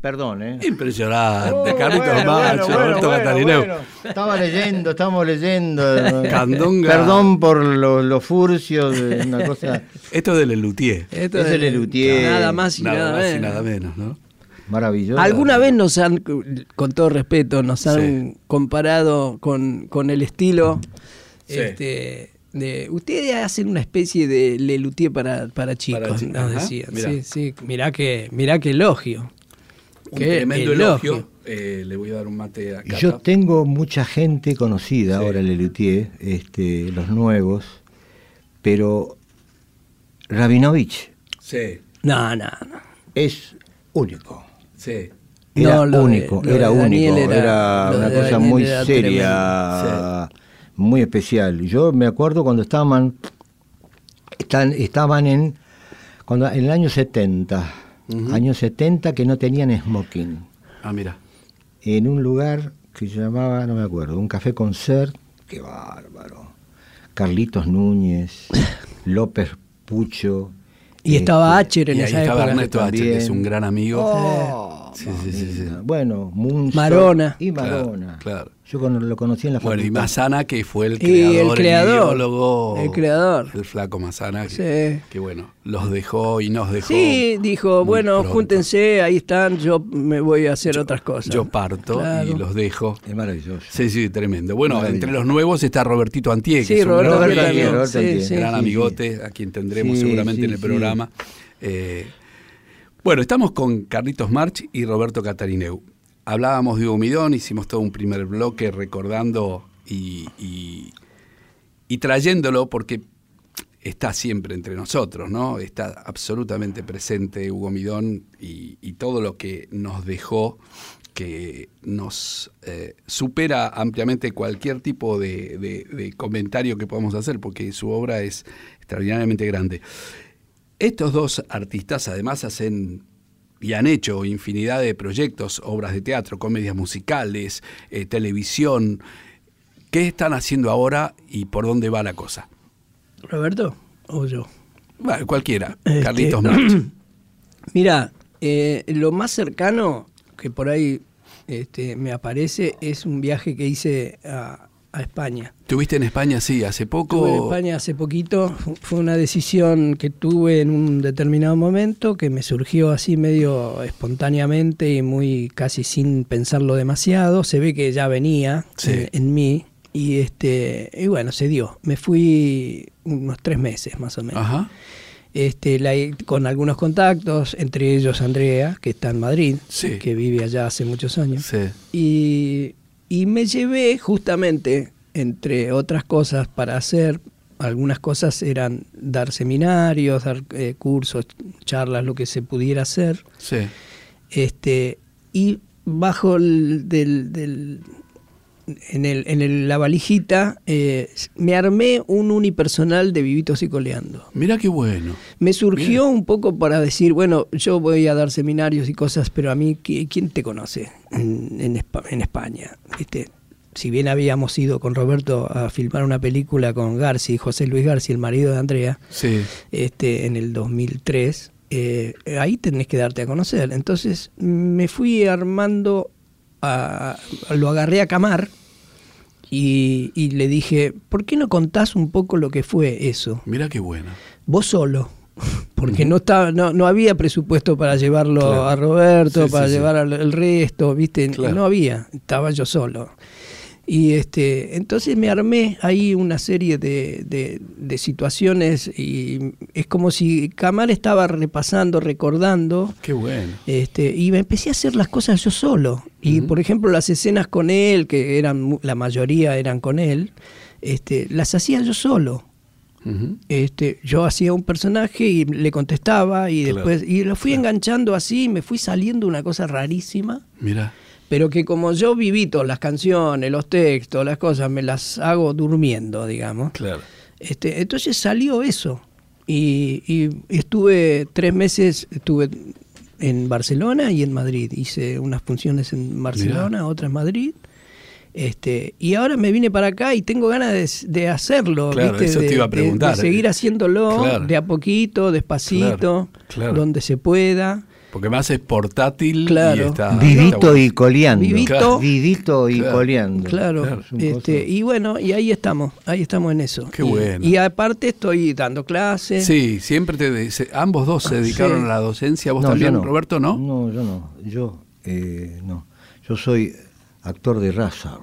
Perdón, ¿eh? Impresionante, Carlitos Bueno, Macho, bueno, Roberto bueno, Catarineu. bueno. Estaba leyendo, estamos leyendo. Candonga. Perdón por los lo furcios de una cosa Esto es de Lelutier. Esto Es el Lelutier. Nada más y nada, Nada más y menos. nada menos, ¿no? maravillosa. ¿Alguna vez nos han, con todo respeto, nos han Sí. comparado con, con el estilo Sí. este, de ustedes hacen una especie de Lelutier para, para chicos, Para chicos, nos decían. mirá. Sí, sí, mirá que, mirá que elogio. Un Qué tremendo elogio. elogio. Eh, le voy a dar un mate a Cata. Yo tengo mucha gente conocida Sí. ahora, Lelutier, este, los nuevos, pero Rabinovich Sí, No, no, no. es único. sí. Era No, lo de- único, lo era único, era, una cosa Daniel muy seria, muy especial. Yo me acuerdo cuando estaban, están, estaban en, cuando, en el año 70, año 70 que no tenían smoking, Ah, mira. en un lugar que se llamaba, no me acuerdo, un café concert, qué bárbaro. Carlitos Núñez, López Pucho. Y estaba este, Acher en Y ahí esa estaba época. Ernesto H, que es un gran amigo. Oh, Sí, sí, sí, sí. Bueno, Munzo Marona. Y Marona. claro. Yo con- lo conocí en la Bueno, y. Mazana, que fue el Y creador, el creador, ideólogo, el creador. el flaco Mazana, que, Sí. que bueno, los dejó y nos dejó. Sí, dijo, bueno, pronto. júntense, ahí están, yo me voy a hacer otras cosas. Yo parto Claro. y los dejo. Es maravilloso. Sí, sí, tremendo. Bueno, entre los nuevos está Robertito Antie, que Sí, es un Roberto gran Roberto gran Sí, amigote, a quien tendremos Sí, seguramente sí, en el sí. programa. Eh, bueno, estamos con Carlitos March y Roberto Catarineu. Hablábamos de Hugo Midón, hicimos todo un primer bloque recordando y, trayéndolo porque está siempre entre nosotros, ¿no? Está absolutamente presente Hugo Midón y, todo lo que nos dejó que nos eh, supera ampliamente cualquier tipo de comentario que podamos hacer, porque su obra es extraordinariamente grande. Estos dos artistas además hacen y han hecho infinidad de proyectos, obras de teatro, comedias musicales, eh, televisión. ¿Qué están haciendo ahora y por dónde va la cosa? ¿Roberto o yo? Bueno, cualquiera, Este, Carlitos March. Mira, eh, lo más cercano que por ahí este, me aparece es un viaje que hice a, a España. ¿Tuviste en España, sí, hace poco? Estuve en España hace poquito, fu- fue una decisión que tuve en un determinado momento que me surgió así medio espontáneamente y muy casi sin pensarlo demasiado. Se ve que ya venía Sí. en, en mí y este y bueno se dio. Me fui unos tres meses más o menos. Ajá. Este, la- con algunos contactos, entre ellos Andrea, que está en Madrid, Sí. que vive allá hace muchos años. Sí. Y, y me llevé justamente, entre otras cosas para hacer, algunas cosas eran dar seminarios, dar eh, cursos, charlas, lo que se pudiera hacer. Sí. Este, y bajo el, del, del- en, el, en el- la valijita eh, me armé un unipersonal de vivitos y coleando. Mira qué bueno. Me surgió un poco para decir, bueno, yo voy a dar seminarios y cosas, pero a mí, ¿qui- ¿quién te conoce en, en Espa- en España? ¿Viste? Si bien habíamos ido con Roberto a filmar una película con Garci, José Luis Garci, el marido de Andrea, Sí. este, en el 2003, eh, ahí tenés que darte a conocer. Entonces me fui armando, lo agarré a Camar y, y le dije, ¿por qué no contás un poco lo que fue eso? Mira qué bueno. vos solo. Porque no estaba, no, no había presupuesto para llevarlo Claro. a Roberto, Sí, para sí, sí. llevar al el resto, viste, Claro. no había, estaba yo solo. Y este, entonces me armé ahí una serie de, de- de situaciones y es como si Camar estaba repasando, recordando, Qué bueno. este, y me empecé a hacer las cosas yo solo. Y por ejemplo, las escenas con él, que eran la mayoría eran con él, este, las hacía yo solo. Este, yo hacía un personaje y le contestaba y Claro. después y lo fui enganchando así, y me fui saliendo una cosa rarísima, Mira. Pero que como yo viví todas las canciones, los textos, las cosas, me las hago durmiendo, digamos. Claro. Este, entonces salió eso. Y, y estuve tres meses, estuve en Barcelona y en Madrid. Hice unas funciones en Barcelona, otras en Madrid. Este, y ahora me vine para acá y tengo ganas de, de hacerlo, Claro, ¿viste? eso te de, iba a de- preguntar. de seguir haciéndolo Claro. de a poquito, despacito, claro. donde se pueda. Porque más es portátil Claro. y está. está Vivito bueno. y coleando. Vivito. Vivito y Claro. coleando. Claro, este, y bueno, y ahí estamos, ahí estamos en eso. Qué Y- bueno. Y aparte estoy dando clases. Sí, siempre te. se- ambos dos se dedicaron Sí. a la docencia. ¿Vos No, también, no. Roberto, no? No, yo no. Yo, eh, no. Yo soy actor de raza.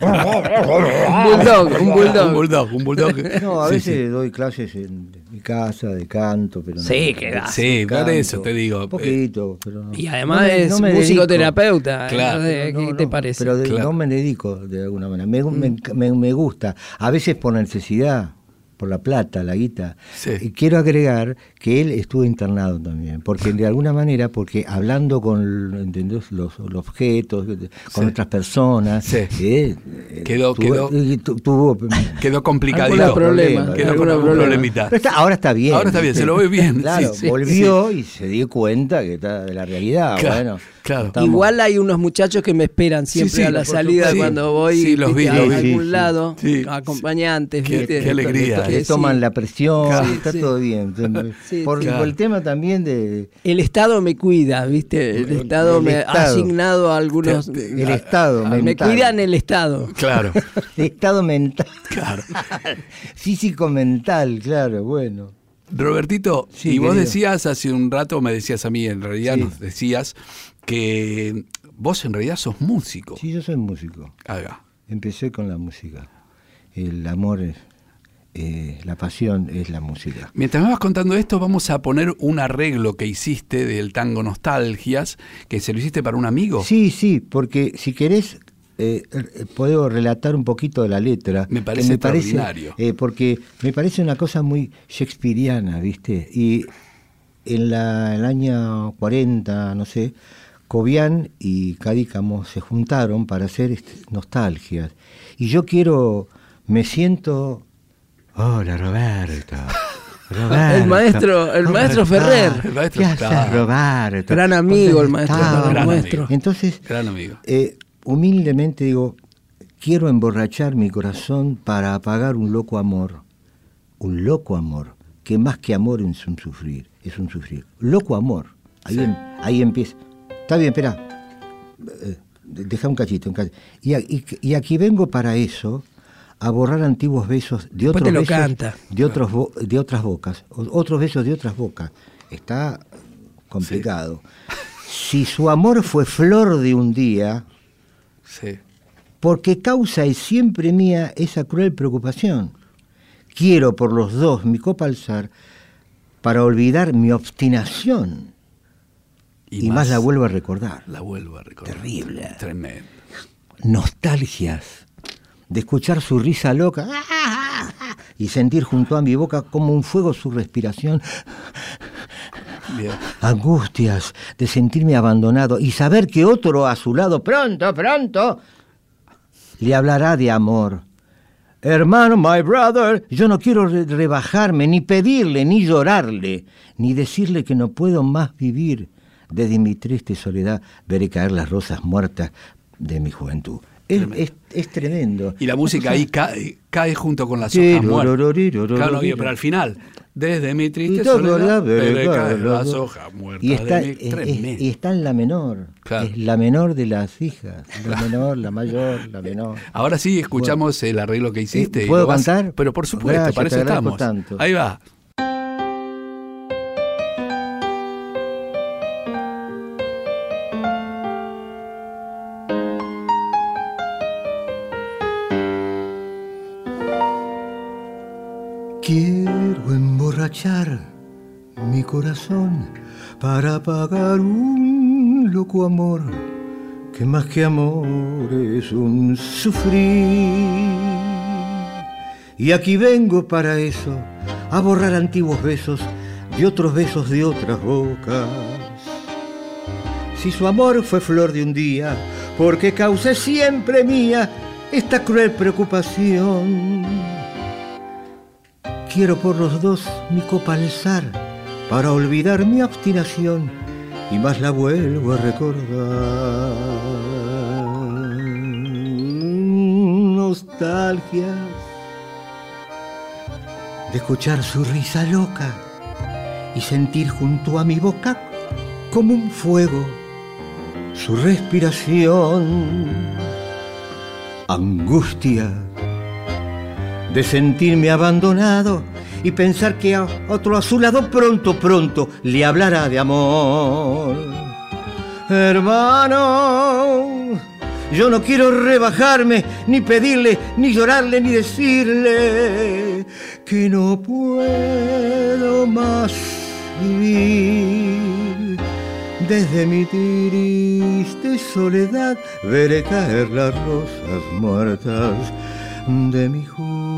Un bulldog, un bulldog. Un bulldog, un bulldog. No, a Sí, veces sí. doy clases en mi casa de canto, pero no. Sí, que da. Sí, por eso te digo. eh, Un poquito, pero no. Y además No me- es me musicoterapeuta. Claro. entonces, No, ¿Qué no, te parece? Pero de- Claro. no me dedico de alguna manera. Me, me- me- me gusta. A veces por necesidad, por la plata, la guita. Sí. Y quiero agregar que él estuvo internado también. Porque de alguna manera, porque hablando con ¿entendés? Los, los objetos, con Sí. otras personas, Sí. eh, Quedó- tuvo, quedó- eh, tu- tuvo Quedó complicadito. Problema, Quedó con algún problemita. Pero está- ahora está bien. Ahora está bien, se lo ve bien, Claro, volvió y se dio cuenta que está de la realidad. Claro, bueno, claro. estamos- Igual hay unos muchachos que me esperan siempre Sí, sí, a la salida supuesto. cuando voy Sí, los vi, a los vi. algún lado, Sí. acompañantes. Qué- ¿viste? qué alegría, le Que toman sí. la presión, Claro. está Sí. todo bien. Sí, por, claro. por el tema también de El Estado me cuida, ¿viste? El Estado el me ha asignado a algunos... el estado Me mental. cuidan el Estado. Claro, El estado mental, claro. físico mental, claro, bueno. Robertito, Sí, y vos querido. decías hace un rato, me decías a mí, en realidad Sí. nos decías que vos en realidad sos músico. Sí, yo soy músico. Haga. Empecé con la música. El amor es, eh, la pasión es la música. Mientras me vas contando esto, vamos a poner un arreglo que hiciste del tango Nostalgias, que se lo hiciste para un amigo. Sí, sí, porque si querés, eh, eh, puedo relatar un poquito de la letra. Me parece extraordinario. porque me parece una cosa muy shakespeariana, ¿viste? Y en la, el año 40, no sé, Cobian y Cadícamo se juntaron para hacer este, nostalgias. Y yo quiero, me siento... Hola, Roberto. Roberto. El maestro- el ¿Cómo maestro? Ferrer. El maestro ¿Qué está- haces, Roberto? Gran amigo el ¿Dónde maestro Gran amigo. Entonces, Gran amigo. eh, humildemente digo, quiero emborrachar mi corazón para apagar un loco amor. Un loco amor, que más que amor es un sufrir, es un sufrir. Loco amor. Ahí, em- ahí empieza. Está bien, espera. Eh, deja un cachito, un cachito. Y, a- y- y aquí vengo para eso, a borrar antiguos besos de otros te lo besos canta. de otros de otras bocas, otros besos de otras bocas. Está complicado. Si su amor fue flor de un día, Sí. porque causa es siempre mía esa cruel preocupación. Quiero por los dos mi copa alzar para olvidar mi obstinación y, más, la vuelvo a recordar. La vuelvo a recordar. Terrible. Tremendo. Nostalgias de escuchar su risa loca y sentir junto a mi boca como un fuego su respiración. Bien. Angustias de sentirme abandonado y saber que otro a su lado pronto, pronto le hablará de amor. Hermano, my brother, yo no quiero re- rebajarme, ni pedirle, ni llorarle, ni decirle que no puedo más vivir desde mi triste soledad veré caer las rosas muertas de mi juventud. Es tremendo. Es, es tremendo. Y la música ahí cae, cae junto con las hojas muertas. Claro, pero al final, desde mi triste soledad, veré caer las hojas muertas. Y está, de mi, y está en la menor. Es la menor de las hijas. La menor, la mayor, la menor. Ahora sí, escuchamos el arreglo que eh, hiciste. ¿Puedo cantar? Pero por supuesto, Gracias, para eso estamos. Ahí va. Para apagar un loco amor que más que amor es un sufrir. Y aquí vengo para eso, a borrar antiguos besos de otros besos de otras bocas. Si su amor fue flor de un día, porque causé siempre mía esta cruel preocupación. Quiero por los dos mi copa alzar para olvidar mi obstinación y más la vuelvo a recordar. Nostalgias de escuchar su risa loca y sentir junto a mi boca como un fuego su respiración. Angustia de sentirme abandonado y pensar que a otro a su lado pronto, pronto le hablará de amor. hermano. Yo no quiero rebajarme, ni pedirle, ni llorarle, ni decirle que no puedo más vivir. Desde mi triste soledad veré caer las rosas muertas de mi juventud.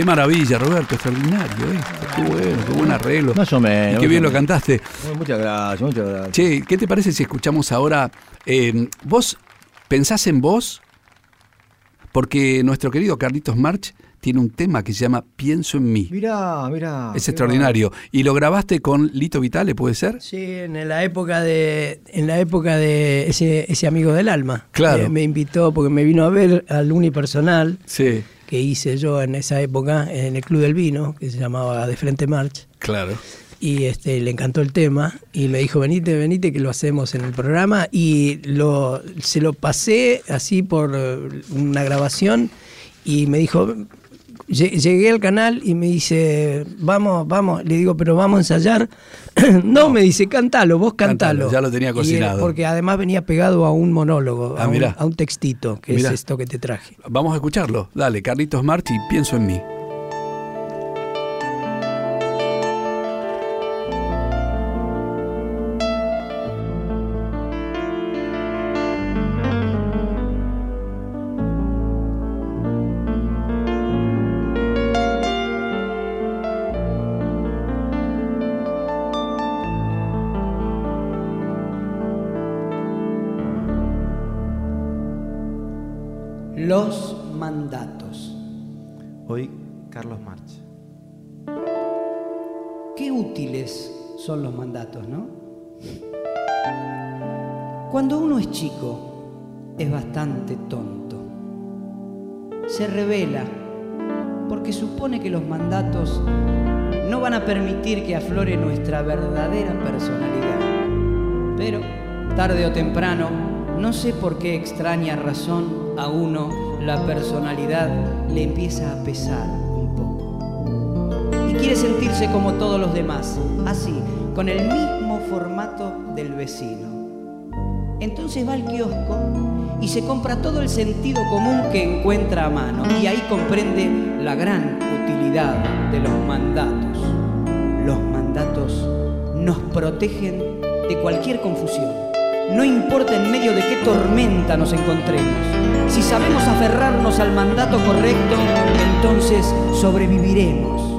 Qué maravilla, Roberto, extraordinario esto. Qué bueno, qué buen arreglo. Más o menos. Y qué bien lo cantaste. Bueno, Muchas gracias, muchas gracias. Che, ¿qué te parece si escuchamos ahora? eh, ¿Vos pensás en vos? Porque nuestro querido Carlitos March tiene un tema que se llama Pienso en mí. Mirá, mirá. Es extraordinario. Y lo grabaste con Lito Vitale, ¿puede ser? Sí, en la época de, en la época de ese, ese amigo del alma. Claro. Eh, me invitó porque me vino a ver al unipersonal Sí, que hice yo en esa época en el Club del Vino, que se llamaba De Frente March. claro. Y este, le encantó el tema y me dijo, venite, venite, que lo hacemos en el programa. Y lo, se lo pasé así por eh, una grabación y me dijo, llegué al canal y me dice, vamos, vamos, le digo, pero vamos a ensayar. no, me dice, cantalo, vos cantalo. Cántalo, ya lo tenía él- cocinado. porque además venía pegado a un monólogo, Ah, a, un, mirá. a un textito, que Mirá. es esto que te traje. Vamos a escucharlo. Dale, Carlitos March y Pienso en mí. Son los mandatos, ¿no? Cuando uno es chico, es bastante tonto. Se revela porque supone que los mandatos no van a permitir que aflore nuestra verdadera personalidad. Pero, tarde o temprano, no sé por qué extraña razón a uno la personalidad le empieza a pesar quiere sentirse como todos los demás, así, con el mismo formato del vecino. Entonces va al kiosco y se compra todo el sentido común que encuentra a mano y ahí comprende la gran utilidad de los mandatos. Los mandatos nos protegen de cualquier confusión. No importa en medio de qué tormenta nos encontremos. Si sabemos aferrarnos al mandato correcto, entonces sobreviviremos.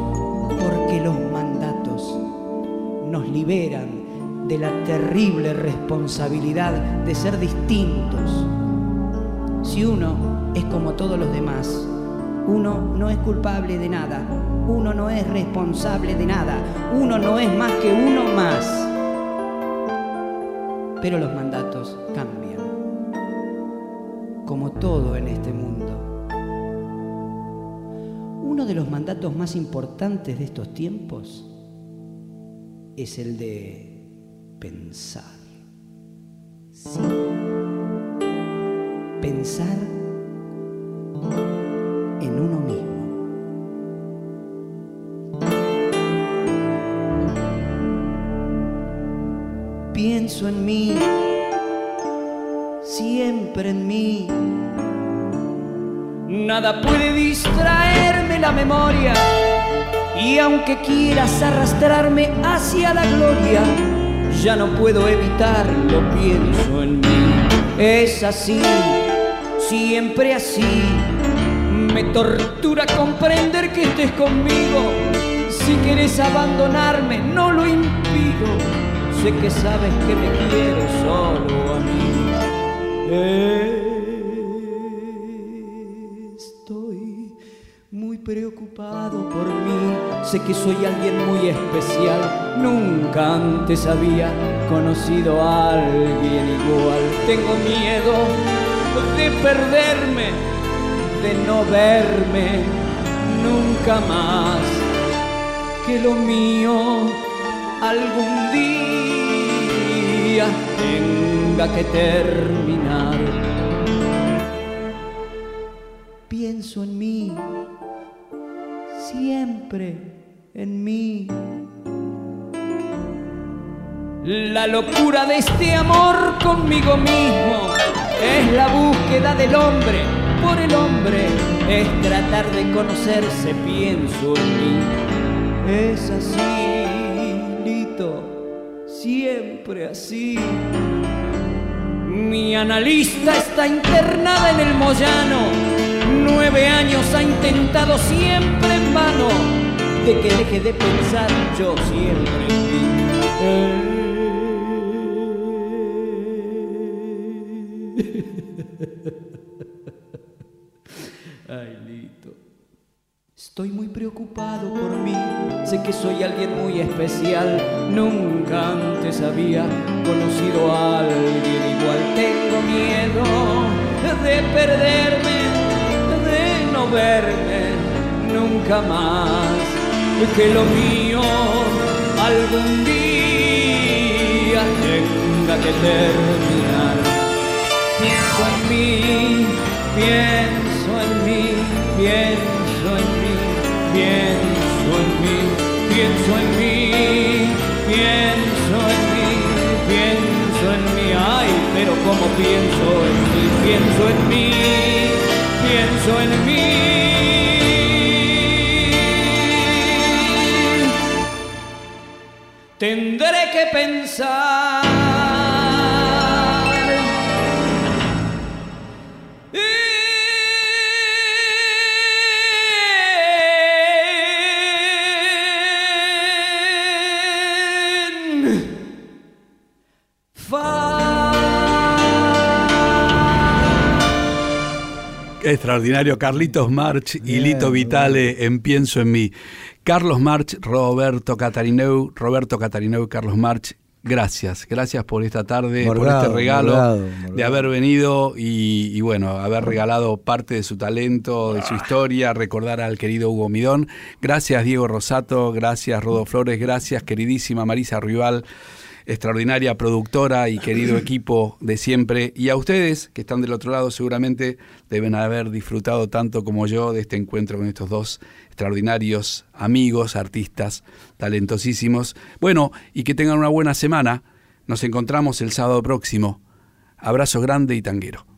De la terrible responsabilidad de ser distintos. Si uno es como todos los demás, uno no es culpable de nada, uno no es responsable de nada, uno no es más que uno más. Pero los mandatos cambian, como todo en este mundo. Uno de los mandatos más importantes de estos tiempos es el de pensar. Sí. Pensar en uno mismo. Pienso en mí, siempre en mí. Nada puede distraerme la memoria. Y aunque quieras arrastrarme hacia la gloria, ya no puedo evitarlo, pienso en mí. Es así, siempre así. Me tortura comprender que estés conmigo. Si quieres abandonarme, no lo impido. Sé que sabes que me quieres solo a mí. Estoy preocupado por mí. Sé que soy alguien muy especial. Nunca antes había conocido a alguien igual. Tengo miedo de perderme, de no verme nunca más. Que lo mío algún día tenga que terminar. Pienso en mí, siempre en mí. La locura de este amor conmigo mismo es la búsqueda del hombre por el hombre, es tratar de conocerse, pienso en mí. Es así, Lito, siempre así. Mi analista está internada en el Moyano. Nueve años ha intentado siempre de que deje de pensar yo siempre en mí. Ay, Lito. Estoy muy preocupado por mí, sé que soy alguien muy especial, nunca antes había conocido a alguien igual. Tengo miedo de perderme, de no verme nunca más, que lo mío algún día tenga que terminar. Pienso en mí, pienso en mí, pienso en mí, pienso en mí, pienso en mí, pienso en mí, pienso en mí, ay, pero como pienso en mí, pienso en mí, pienso en mí. Tendré que pensar. Extraordinario, Carlitos March y Lito Vitale en Pienso en mí. Carlos March, Roberto Catarineu, Roberto Catarineu, Carlos March, gracias, gracias por esta tarde, por este regalo Morgado, de haber venido y, y, bueno, haber regalado parte de su talento, de Ah. su historia, recordar al querido Hugo Midón. Gracias Diego Rosato, gracias Rodo Flores, gracias queridísima Marisa Rival extraordinaria productora y querido equipo de siempre. Y a ustedes, que están del otro lado, seguramente deben haber disfrutado tanto como yo de este encuentro con estos dos extraordinarios amigos, artistas, talentosísimos. Bueno, y que tengan una buena semana. Nos encontramos el sábado próximo. Abrazo grande y tanguero.